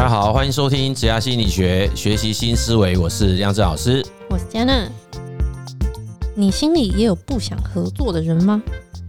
大家好，欢迎收听职涯心理学，学习新思维。我是亮正老师，我是 Jenna。你心里也有不想合作的人吗？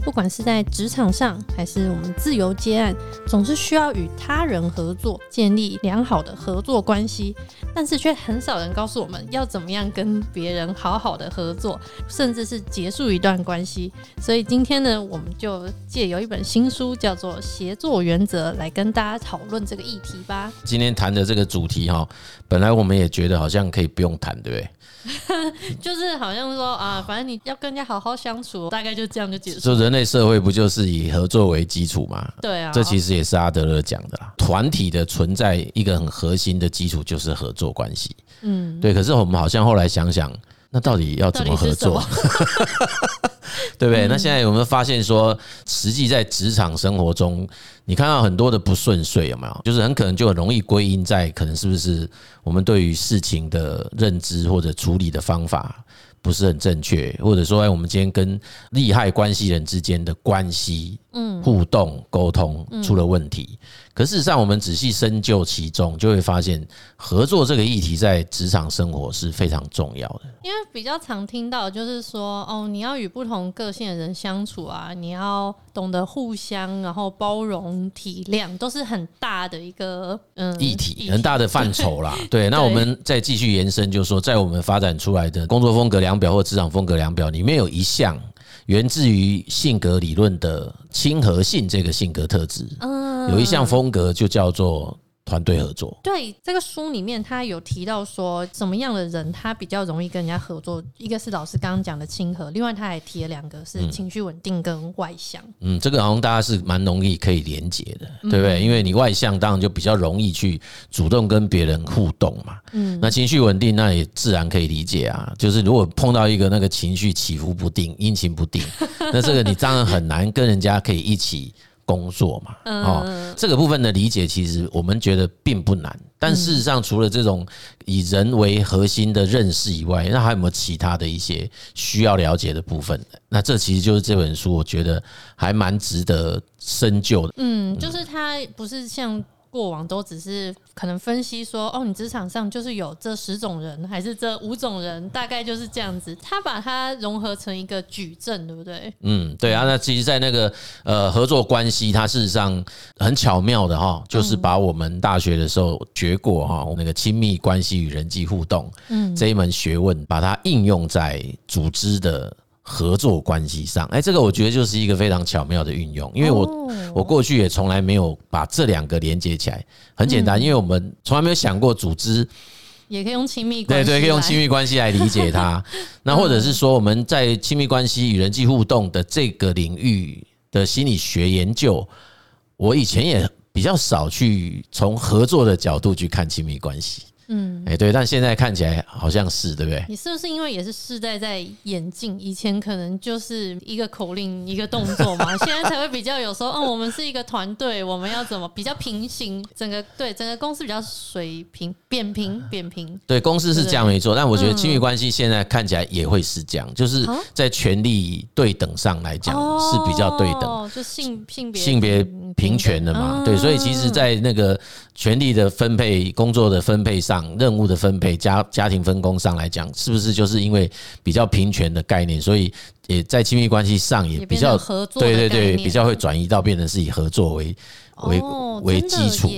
不管是在职场上，还是我们自由接案，总是需要与他人合作，建立良好的合作关系。但是却很少人告诉我们要怎么样跟别人好好的合作，甚至是结束一段关系。所以今天呢，我们就借由一本新书，叫做《协作原则》，来跟大家讨论这个议题吧。今天谈的这个主题哈，本来我们也觉得好像可以不用谈，对不对？就是好像说啊，反正你要跟人家好好相处，大概就这样就结束。就人类社会不就是以合作为基础吗？对啊，这其实也是阿德勒讲的啦。团体的存在一个很核心的基础就是合作关系。嗯，对。可是我们好像后来想想，那到底要怎么合作？对不对？那现在有没有发现说，实际在职场生活中，你看到很多的不顺遂，有没有？就是很可能就很容易归因在可能是不是我们对于事情的认知或者处理的方法不是很正确，或者说，哎，我们今天跟利害关系人之间的关系，嗯，互动沟通出了问题。可事实上，我们仔细深究其中，就会发现合作这个议题在职场生活是非常重要的。因为比较常听到就是说，哦，你要与不同个性的人相处啊，你要懂得互相，然后包容体谅，都是很大的一个嗯议题，很大的范畴啦。对，那我们再继续延伸，就是说，在我们发展出来的工作风格量表或职场风格量表里面，有一项源自于性格理论的亲和性这个性格特质。有一项风格就叫做团队合作。对，这个书里面他有提到说，什么样的人他比较容易跟人家合作？一个是老师刚刚讲的亲和，另外他还提了两个是情绪稳定跟外向。嗯，这个好像大家是蛮容易可以连接的，对不对？因为你外向，当然就比较容易去主动跟别人互动嘛。嗯，那情绪稳定，那也自然可以理解啊。就是如果碰到一个那个情绪起伏不定、阴晴不定，那这个你当然很难跟人家可以一起。工作嘛，哦，这个部分的理解其实我们觉得并不难，但事实上除了这种以人为核心的认识以外，那还有没有其他的一些需要了解的部分？那这其实就是这本书我觉得还蛮值得深究的。嗯，就是它不是像。过往都只是可能分析说，哦，你职场上就是有这十种人，还是这五种人，大概就是这样子。他把它融合成一个矩阵，对不对？嗯，对啊。那其实，在那个呃合作关系，它事实上很巧妙的哈，就是把我们大学的时候学过哈，那个亲密关系与人际互动，嗯，这一门学问，把它应用在组织的。合作关系上，哎，这个我觉得就是一个非常巧妙的运用，因为我我过去也从来没有把这两个连接起来。很简单，因为我们从来没有想过组织也可以用亲密关系，对对，可以用亲密关系来理解它。那或者是说，我们在亲密关系与人际互动的这个领域的心理学研究，我以前也比较少去从合作的角度去看亲密关系。嗯，哎，对，但现在看起来好像是，对不对？你是不是因为也是世代在演进？以前可能就是一个口令、一个动作嘛，现在才会比较有时候，嗯，我们是一个团队，我们要怎么比较平行？整个对整个公司比较水平、扁平、扁平。对，公司是这样没错，但我觉得亲密关系现在看起来也会是这样，就是在权力对等上来讲是比较对等，哦就性性别性别平权的嘛。对，所以其实，在那个权力的分配、工作的分配上。任务的分配、家家庭分工上来讲，是不是就是因为比较平权的概念，所以也在亲密关系上也比较合作，对对对，比较会转移到变成是以合作为为为基础。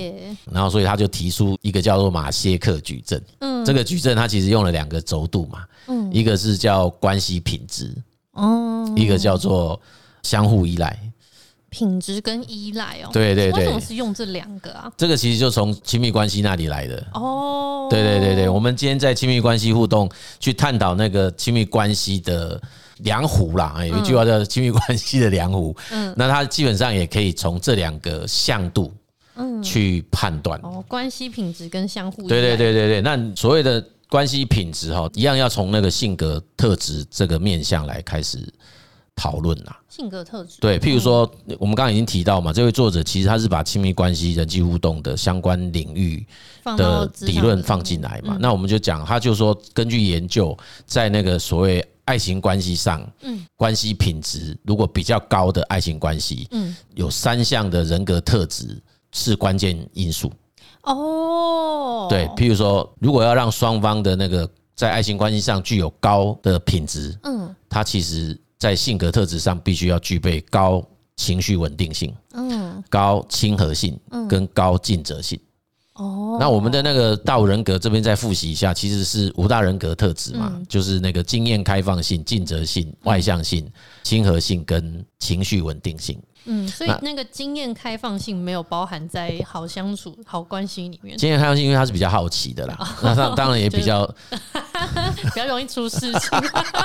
然后，所以他就提出一个叫做马歇克矩阵。嗯，这个矩阵它其实用了两个轴度嘛，嗯，一个是叫关系品质，哦，一个叫做相互依赖。品质跟依赖哦，对对对，为什么是用这两个啊？这个其实就从亲密关系那里来的哦。对对对对，我们今天在亲密关系互动去探讨那个亲密关系的量壶啦，有一句话叫亲密关系的量壶。嗯，那它基本上也可以从这两个向度嗯去判断哦，关系品质跟相互。对对对对对，那所谓的关系品质哈，一样要从那个性格特质这个面向来开始。讨论呐，性格特质。对，譬如说，我们刚刚已经提到嘛，这位作者其实他是把亲密关系、人际互动的相关领域的理论放进来嘛。那我们就讲，他就说，根据研究，在那个所谓爱情关系上，嗯，关系品质如果比较高的爱情关系，嗯，有三项的人格特质是关键因素。哦，对，譬如说，如果要让双方的那个在爱情关系上具有高的品质，嗯，他其实在性格特质上必须要具备高情绪稳定性，嗯，高亲和性，跟高尽责性。哦，那我们的那个大五人格这边再复习一下，其实是五大人格特质嘛，就是那个经验开放性、尽责性、外向性、亲和性跟情绪稳定性。嗯，所以那个经验开放性没有包含在好相处、好关系里面。经验开放性，因为他是比较好奇的啦，那他当然也比较 比较容易出事情，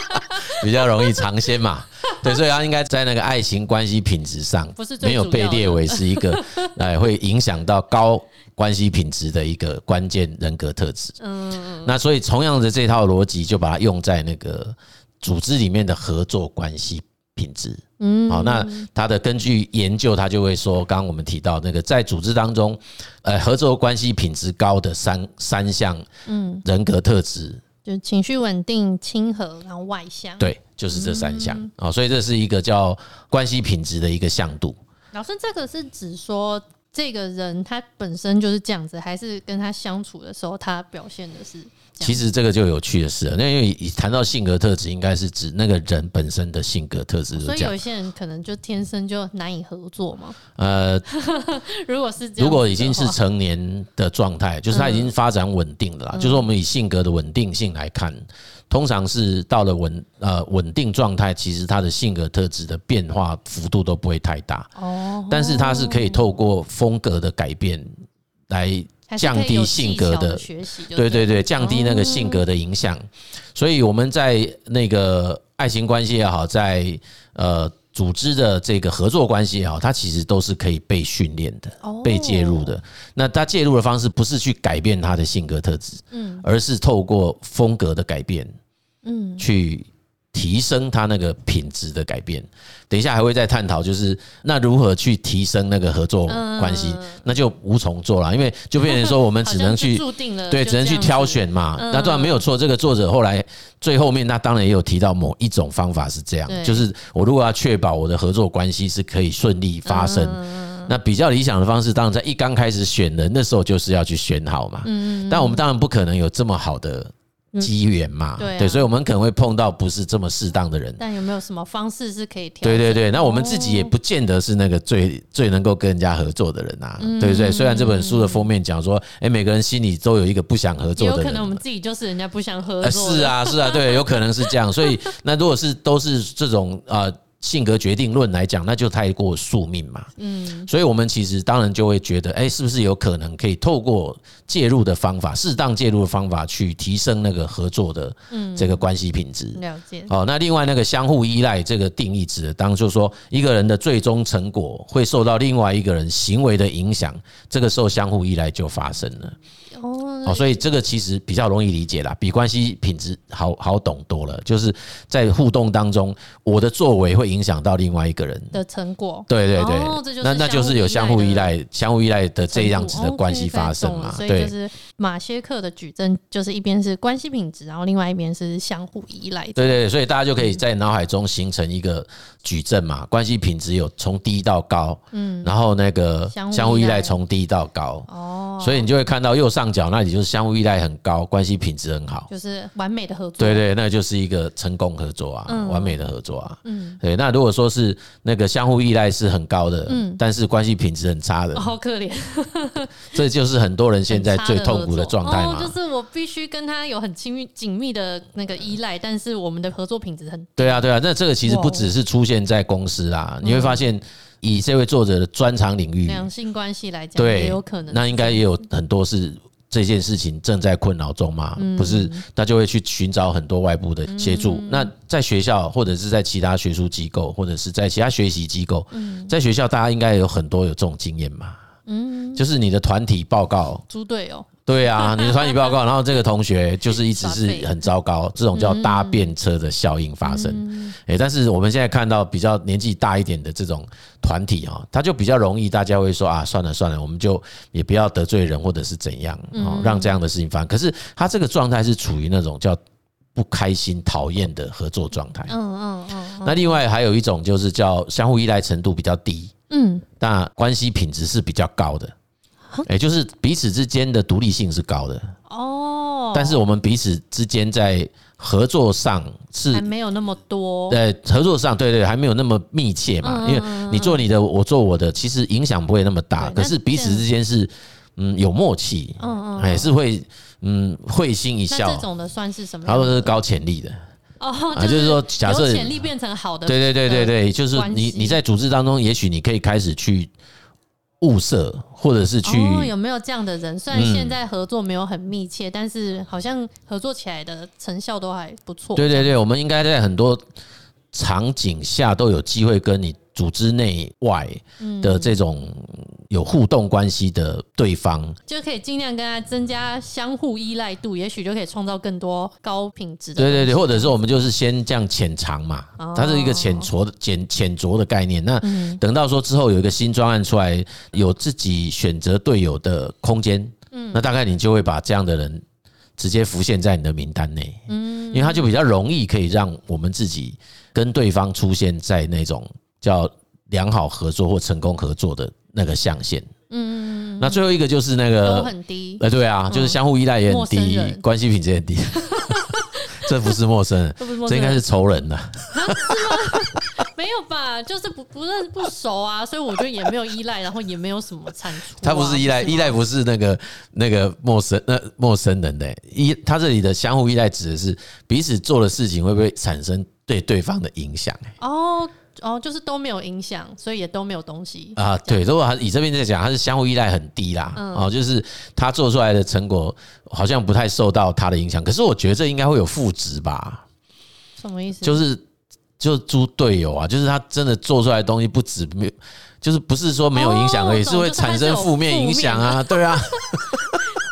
比较容易尝鲜嘛。对，所以他应该在那个爱情关系品质上，不是没有被列为是一个 哎会影响到高关系品质的一个关键人格特质。嗯，那所以同样的这套逻辑，就把它用在那个组织里面的合作关系。品质，嗯，好，那他的根据研究，他就会说，刚刚我们提到那个在组织当中，呃，合作关系品质高的三三项，嗯，人格特质，就情绪稳定、亲和，然后外向，对，就是这三项啊，所以这是一个叫关系品质的一个向度。老师，这个是指说这个人他本身就是这样子，还是跟他相处的时候他表现的是？其实这个就有趣的事了，那因为谈到性格特质，应该是指那个人本身的性格特质。所以有一些人可能就天生就难以合作嘛。呃，如果是如果已经是成年的状态，就是他已经发展稳定了啦。就是我们以性格的稳定性来看，通常是到了稳呃稳定状态，其实他的性格特质的变化幅度都不会太大。哦，但是他是可以透过风格的改变来。降低性格的，对对对，降低那个性格的影响。所以我们在那个爱情关系也好，在呃组织的这个合作关系也好，它其实都是可以被训练的，被介入的。那它介入的方式不是去改变他的性格特质，嗯，而是透过风格的改变，嗯，去。提升他那个品质的改变，等一下还会再探讨，就是那如何去提升那个合作关系，那就无从做了，因为就变成说我们只能去对，只能去挑选嘛。那当然没有错，这个作者后来最后面，他当然也有提到某一种方法是这样，就是我如果要确保我的合作关系是可以顺利发生，那比较理想的方式，当然在一刚开始选人的时候就是要去选好嘛。嗯但我们当然不可能有这么好的。机缘嘛，对，所以我们可能会碰到不是这么适当的人。但有没有什么方式是可以调？对对对，那我们自己也不见得是那个最最能够跟人家合作的人啊，对不对？虽然这本书的封面讲说，哎，每个人心里都有一个不想合作的人，有可能我们自己就是人家不想合作。是啊，是啊，对，有可能是这样。所以那如果是都是这种啊。性格决定论来讲，那就太过宿命嘛。嗯，所以我们其实当然就会觉得，哎，是不是有可能可以透过介入的方法，适当介入的方法，去提升那个合作的这个关系品质。了解。哦，那另外那个相互依赖这个定义指的，当就是说一个人的最终成果会受到另外一个人行为的影响，这个时候相互依赖就发生了。哦，所以这个其实比较容易理解啦，比关系品质好好懂多了。就是在互动当中，我的作为会影响到另外一个人的成果。对对对，那那就是有相互依赖、相互依赖的这样子的关系发生嘛。所以就是马歇克的矩阵，就是一边是关系品质，然后另外一边是相互依赖。对对，所以大家就可以在脑海中形成一个矩阵嘛。关系品质有从低到高，嗯，然后那个相互依赖从低到高。哦，所以你就会看到右上。角那里就是相互依赖很高，关系品质很好，就是完美的合作。对对，那就是一个成功合作啊，完美的合作啊。嗯，对。那如果说是那个相互依赖是很高的，嗯，但是关系品质很差的，好可怜。这就是很多人现在最痛苦的状态嘛。就是我必须跟他有很亲密紧密的那个依赖，但是我们的合作品质很……对啊，对啊。那这个其实不只是出现在公司啊，你会发现。以这位作者的专长领域，两性关系来讲，对，也有可能。那应该也有很多是这件事情正在困扰中嘛？不是，那就会去寻找很多外部的协助。那在学校，或者是在其他学术机构，或者是在其他学习机构，在学校，大家应该有很多有这种经验嘛？嗯，就是你的团体报告，猪队友。对啊，你的团体报告，然后这个同学就是一直是很糟糕，这种叫搭便车的效应发生。哎，但是我们现在看到比较年纪大一点的这种团体啊，他就比较容易，大家会说啊，算了算了，我们就也不要得罪人或者是怎样啊，让这样的事情发生。可是他这个状态是处于那种叫不开心、讨厌的合作状态。嗯嗯嗯。那另外还有一种就是叫相互依赖程度比较低，嗯，那关系品质是比较高的。哎，就是彼此之间的独立性是高的哦，但是我们彼此之间在合作上是还没有那么多，对，合作上对对，还没有那么密切嘛，因为你做你的，我做我的，其实影响不会那么大，可是彼此之间是嗯有默契，嗯嗯，哎是会嗯会心一笑，这种的算是什么？他说是高潜力的。哦，就是说，假设潜力变成好的，对对对对对，就是你你在组织当中，也许你可以开始去物色，或者是去有没有这样的人？虽然现在合作没有很密切，但是好像合作起来的成效都还不错。对对对，我们应该在很多场景下都有机会跟你。组织内外的这种有互动关系的对方，就可以尽量跟他增加相互依赖度，也许就可以创造更多高品质的。对对对，或者是我们就是先这样浅尝嘛，它是一个浅酌的浅浅酌的概念。那等到说之后有一个新专案出来，有自己选择队友的空间，嗯，那大概你就会把这样的人直接浮现在你的名单内，嗯，因为他就比较容易可以让我们自己跟对方出现在那种。叫良好合作或成功合作的那个象限。嗯，那最后一个就是那个很低。哎，对啊，就是相互依赖也很低，关系品质也很低。这不是陌生人，这应该是仇人呐。没有吧？就是不不认不熟啊，所以我觉得也没有依赖，然后也没有什么产出。他不是依赖，依赖不是那个那个陌生那陌生人的依，他这里的相互依赖指的是彼此做的事情会不会产生对对方的影响？哦。哦，就是都没有影响，所以也都没有东西啊。对，如果他以这边在讲，他是相互依赖很低啦。哦，就是他做出来的成果好像不太受到他的影响。可是我觉得这应该会有负值吧？什么意思？就是就是猪队友啊，就是他真的做出来的东西不止没有，就是不是说没有影响而已，是会产生负面影响啊。对啊。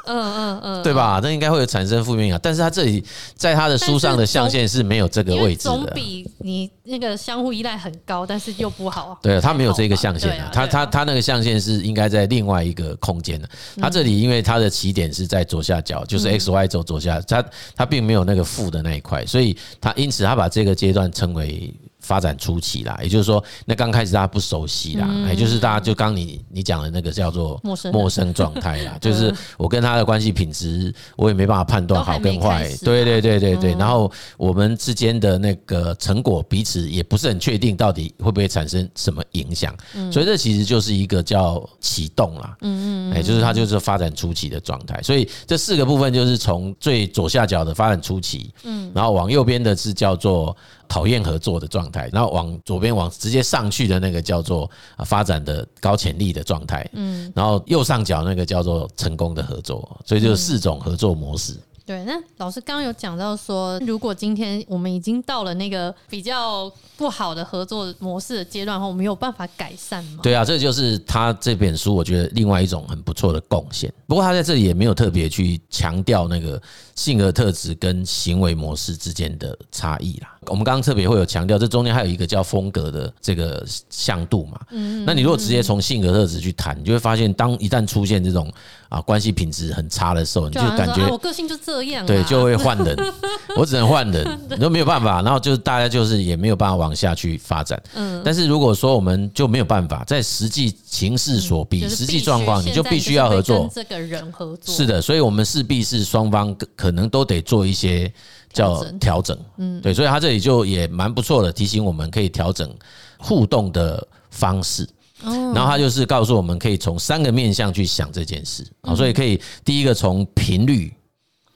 嗯嗯嗯，对吧？那应该会有产生负面影响，但是他这里在他的书上的象限是没有这个位置的，总比你那个相互依赖很高，但是又不好。对，他没有这个象限的，他他他那个象限是应该在另外一个空间的。他这里因为他的起点是在左下角，就是 X Y 轴左下，他他并没有那个负的那一块，所以他因此他把这个阶段称为。发展初期啦，也就是说，那刚开始大家不熟悉啦，也就是大家就刚你你讲的那个叫做陌生状态啦，就是我跟他的关系品质，我也没办法判断好跟坏，对对对对对，然后我们之间的那个成果彼此也不是很确定，到底会不会产生什么影响，所以这其实就是一个叫启动啦，嗯嗯，哎，就是它就是发展初期的状态，所以这四个部分就是从最左下角的发展初期，嗯，然后往右边的是叫做。讨厌合作的状态，然后往左边往直接上去的那个叫做发展的高潜力的状态，嗯，然后右上角那个叫做成功的合作，所以就是四种合作模式。对，那老师刚刚有讲到说，如果今天我们已经到了那个比较不好的合作模式的阶段后，我们有办法改善吗？对啊，这就是他这本书我觉得另外一种很不错的贡献。不过他在这里也没有特别去强调那个性格特质跟行为模式之间的差异啦。我们刚刚特别会有强调，这中间还有一个叫风格的这个向度嘛。嗯，那你如果直接从性格特质去谈，你就会发现，当一旦出现这种啊关系品质很差的时候，你就感觉我个性就这样，对，就会换人，我只能换人，你都没有办法。然后就是大家就是也没有办法往下去发展。嗯，但是如果说我们就没有办法，在实际情势所逼、实际状况，你就必须要合作。这个人合作是的，所以我们势必是双方可能都得做一些叫调整。嗯，对，所以他这里就也蛮不错的，提醒我们可以调整互动的方式。然后他就是告诉我们，可以从三个面向去想这件事啊，所以可以第一个从频率。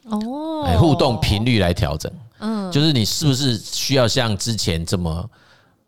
哦，哎，互动频率来调整，嗯，就是你是不是需要像之前这么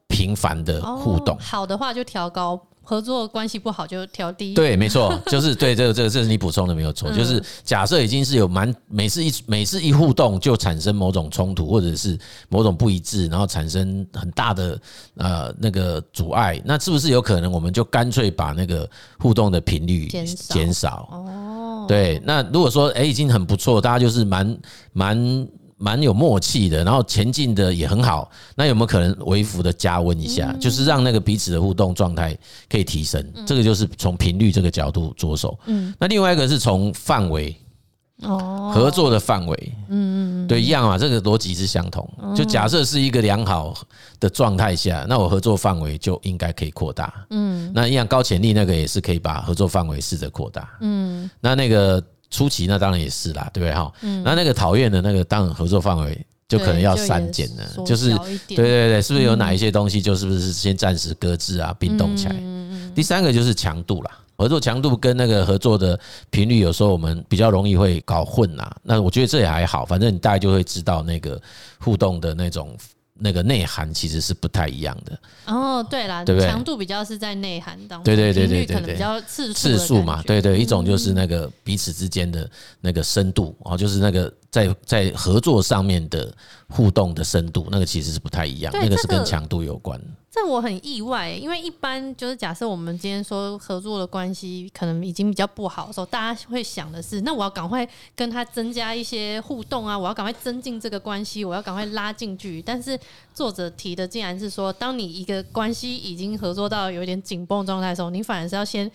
频繁的互动？好的话就调高，合作关系不好就调低。对，没错，就是对这个这个这是你补充的没有错，就是假设已经是有蛮每次一每次一互动就产生某种冲突或者是某种不一致，然后产生很大的呃那个阻碍，那是不是有可能我们就干脆把那个互动的频率减少？哦。对，那如果说哎，已经很不错，大家就是蛮蛮蛮有默契的，然后前进的也很好，那有没有可能微幅的加温一下，就是让那个彼此的互动状态可以提升？这个就是从频率这个角度着手。嗯，那另外一个是从范围哦，合作的范围，嗯嗯，对，一样啊，这个逻辑是相同。就假设是一个良好的状态下，那我合作范围就应该可以扩大。嗯，那一样高潜力那个也是可以把合作范围试着扩大。嗯，那那个初期那当然也是啦，对不对哈？嗯，那那个讨厌的那个当然合作范围就可能要删减了，就是对对对，是不是有哪一些东西就是不是先暂时搁置啊，冰冻起来？第三个就是强度啦。合作强度跟那个合作的频率，有时候我们比较容易会搞混呐。那我觉得这也还好，反正你大概就会知道那个互动的那种那个内涵其实是不太一样的。哦，对啦，对不对？强度比较是在内涵当中，对对对对对，比较次次数嘛，对对，一种就是那个彼此之间的那个深度哦，就是那个在在合作上面的互动的深度，那个其实是不太一样，那个是跟强度有关。这我很意外，因为一般就是假设我们今天说合作的关系可能已经比较不好的时候，大家会想的是，那我要赶快跟他增加一些互动啊，我要赶快增进这个关系，我要赶快拉近距离。但是作者提的竟然是说，当你一个关系已经合作到有点紧绷状态的时候，你反而是要先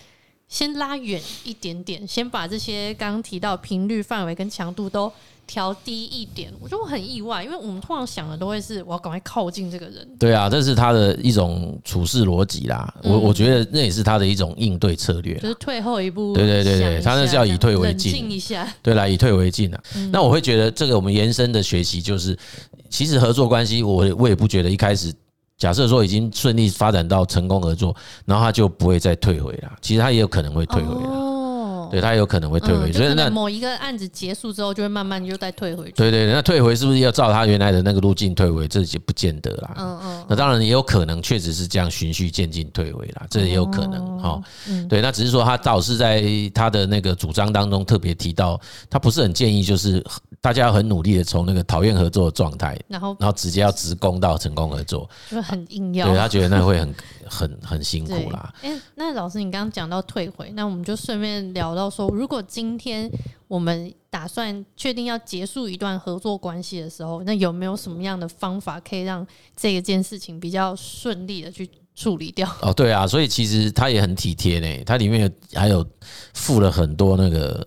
先拉远一点点，先把这些刚刚提到频率、范围跟强度都。调低一点，我觉得我很意外，因为我们通常想的都会是我要赶快靠近这个人。对啊，这是他的一种处事逻辑啦。我、嗯、我觉得那也是他的一种应对策略，就是退后一步。对对对对，他那是要以退为进，冷静一下。对，啦以退为进啊。嗯、那我会觉得这个我们延伸的学习就是，其实合作关系，我我也不觉得一开始假设说已经顺利发展到成功合作，然后他就不会再退回了。其实他也有可能会退回来。哦对，他有可能会退回，所以那某一个案子结束之后，就会慢慢又再退回去。对对，那退回是不是要照他原来的那个路径退回？这也不见得啦。嗯嗯。那当然也有可能，确实是这样循序渐进退回啦，这也有可能哈。对，那只是说他倒是在他的那个主张当中特别提到，他不是很建议就是大家要很努力的从那个讨厌合作的状态，然后然后直接要直攻到成功合作，就很硬要。对，他觉得那会很很很辛苦啦。哎，那老师你刚刚讲到退回，那我们就顺便聊。到说，如果今天我们打算确定要结束一段合作关系的时候，那有没有什么样的方法可以让这一件事情比较顺利的去处理掉？哦，对啊，所以其实他也很体贴呢，他里面还有附了很多那个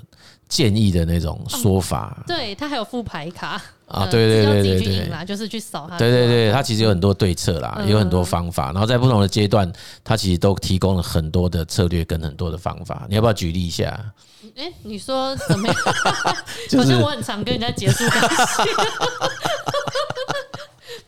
建议的那种说法。哦、对他还有副牌卡。啊，对对对对对，就是去扫他。对对对，他其实有很多对策啦，有很多方法，然后在不同的阶段，他其实都提供了很多的策略跟很多的方法。你要不要举例一下？哎，你说怎么样？好像我很常跟人家结束关系。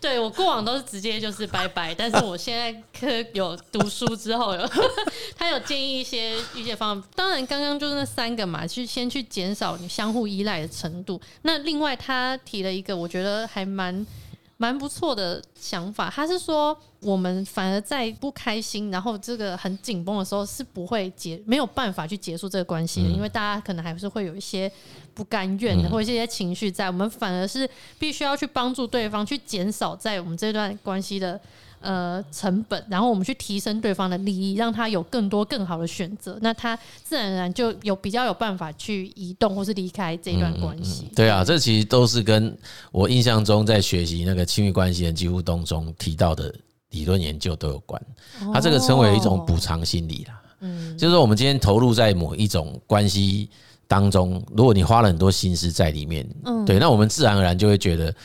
对，我过往都是直接就是拜拜，但是我现在可有读书之后有，他有建议一些一些方法。当然，刚刚就是那三个嘛，去先去减少你相互依赖的程度。那另外他提了一个，我觉得还蛮。蛮不错的想法，他是说我们反而在不开心，然后这个很紧绷的时候是不会结，没有办法去结束这个关系的，因为大家可能还是会有一些不甘愿的，或者一些情绪在，我们反而是必须要去帮助对方，去减少在我们这段关系的。呃，成本，然后我们去提升对方的利益，让他有更多更好的选择，那他自然而然就有比较有办法去移动或是离开这段关系。嗯嗯、对啊，这其实都是跟我印象中在学习那个亲密关系人几乎当中提到的理论研究都有关。它这个称为一种补偿心理啦，嗯，就是说我们今天投入在某一种关系当中，如果你花了很多心思在里面，嗯，对，那我们自然而然就会觉得。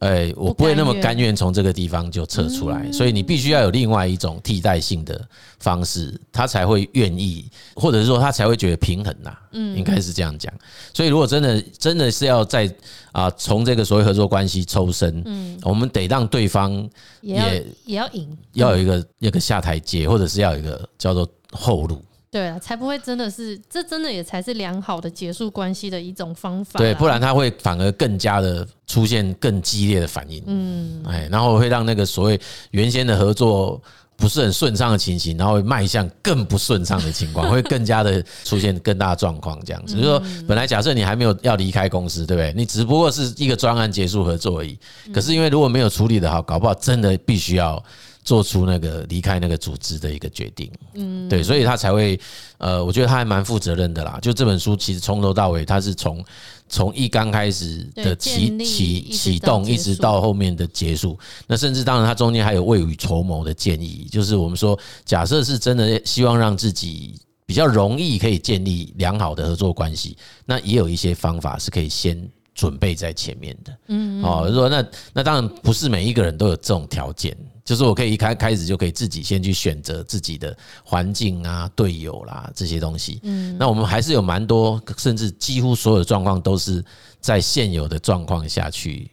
哎，我不会那么甘愿从这个地方就撤出来，所以你必须要有另外一种替代性的方式，他才会愿意，或者是说他才会觉得平衡呐。嗯，应该是这样讲。所以如果真的真的是要在啊从这个所谓合作关系抽身，嗯，我们得让对方也也要赢，要有一个一个下台阶，或者是要有一个叫做后路。对啊，才不会真的是，这真的也才是良好的结束关系的一种方法。对，不然他会反而更加的出现更激烈的反应。嗯，哎，然后会让那个所谓原先的合作不是很顺畅的情形，然后迈向更不顺畅的情况，会更加的出现更大的状况。这样子，就是说，本来假设你还没有要离开公司，对不对？你只不过是一个专案结束合作而已。可是因为如果没有处理得好，搞不好真的必须要。做出那个离开那个组织的一个决定，嗯，对，所以他才会，呃，我觉得他还蛮负责任的啦。就这本书其实从头到尾，他是从从一刚开始的启启启动，一直到后面的结束。那甚至当然，他中间还有未雨绸缪的建议，就是我们说，假设是真的希望让自己比较容易可以建立良好的合作关系，那也有一些方法是可以先准备在前面的。嗯，哦，说那那当然不是每一个人都有这种条件。就是我可以一开开始就可以自己先去选择自己的环境啊、队友啦这些东西。嗯，那我们还是有蛮多，甚至几乎所有的状况都是在现有的状况下去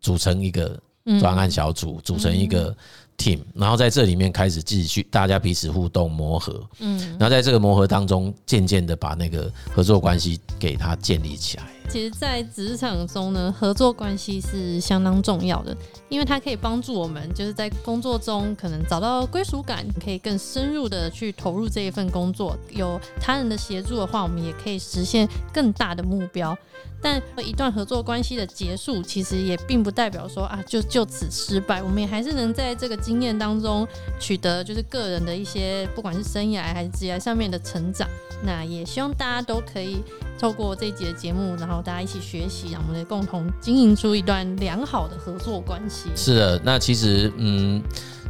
组成一个专案小组，组成一个 team，然后在这里面开始继续大家彼此互动磨合。嗯，然后在这个磨合当中，渐渐的把那个合作关系给它建立起来。其实，在职场中呢，合作关系是相当重要的，因为它可以帮助我们，就是在工作中可能找到归属感，可以更深入的去投入这一份工作。有他人的协助的话，我们也可以实现更大的目标。但一段合作关系的结束，其实也并不代表说啊，就就此失败。我们也还是能在这个经验当中取得，就是个人的一些，不管是生涯还是职业上面的成长。那也希望大家都可以透过这一集的节目，然后大家一起学习，让我们共同经营出一段良好的合作关系。是的，那其实嗯，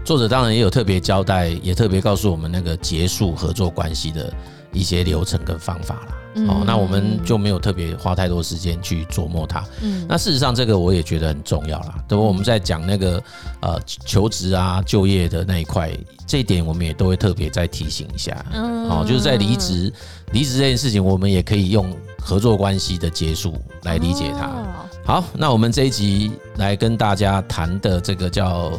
作者当然也有特别交代，也特别告诉我们那个结束合作关系的一些流程跟方法啦。哦，那我们就没有特别花太多时间去琢磨它。嗯，那事实上这个我也觉得很重要啦。等我们在讲那个呃求职啊、就业的那一块，这一点我们也都会特别再提醒一下。嗯，哦，就是在离职离职这件事情，我们也可以用合作关系的结束来理解它。好，那我们这一集来跟大家谈的这个叫。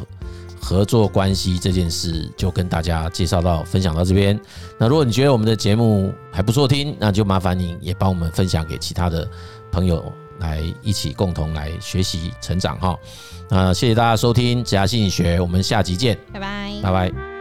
合作关系这件事就跟大家介绍到分享到这边。那如果你觉得我们的节目还不错听，那就麻烦你也帮我们分享给其他的朋友，来一起共同来学习成长哈。那谢谢大家收听职涯心理学，我们下集见，拜拜，拜拜。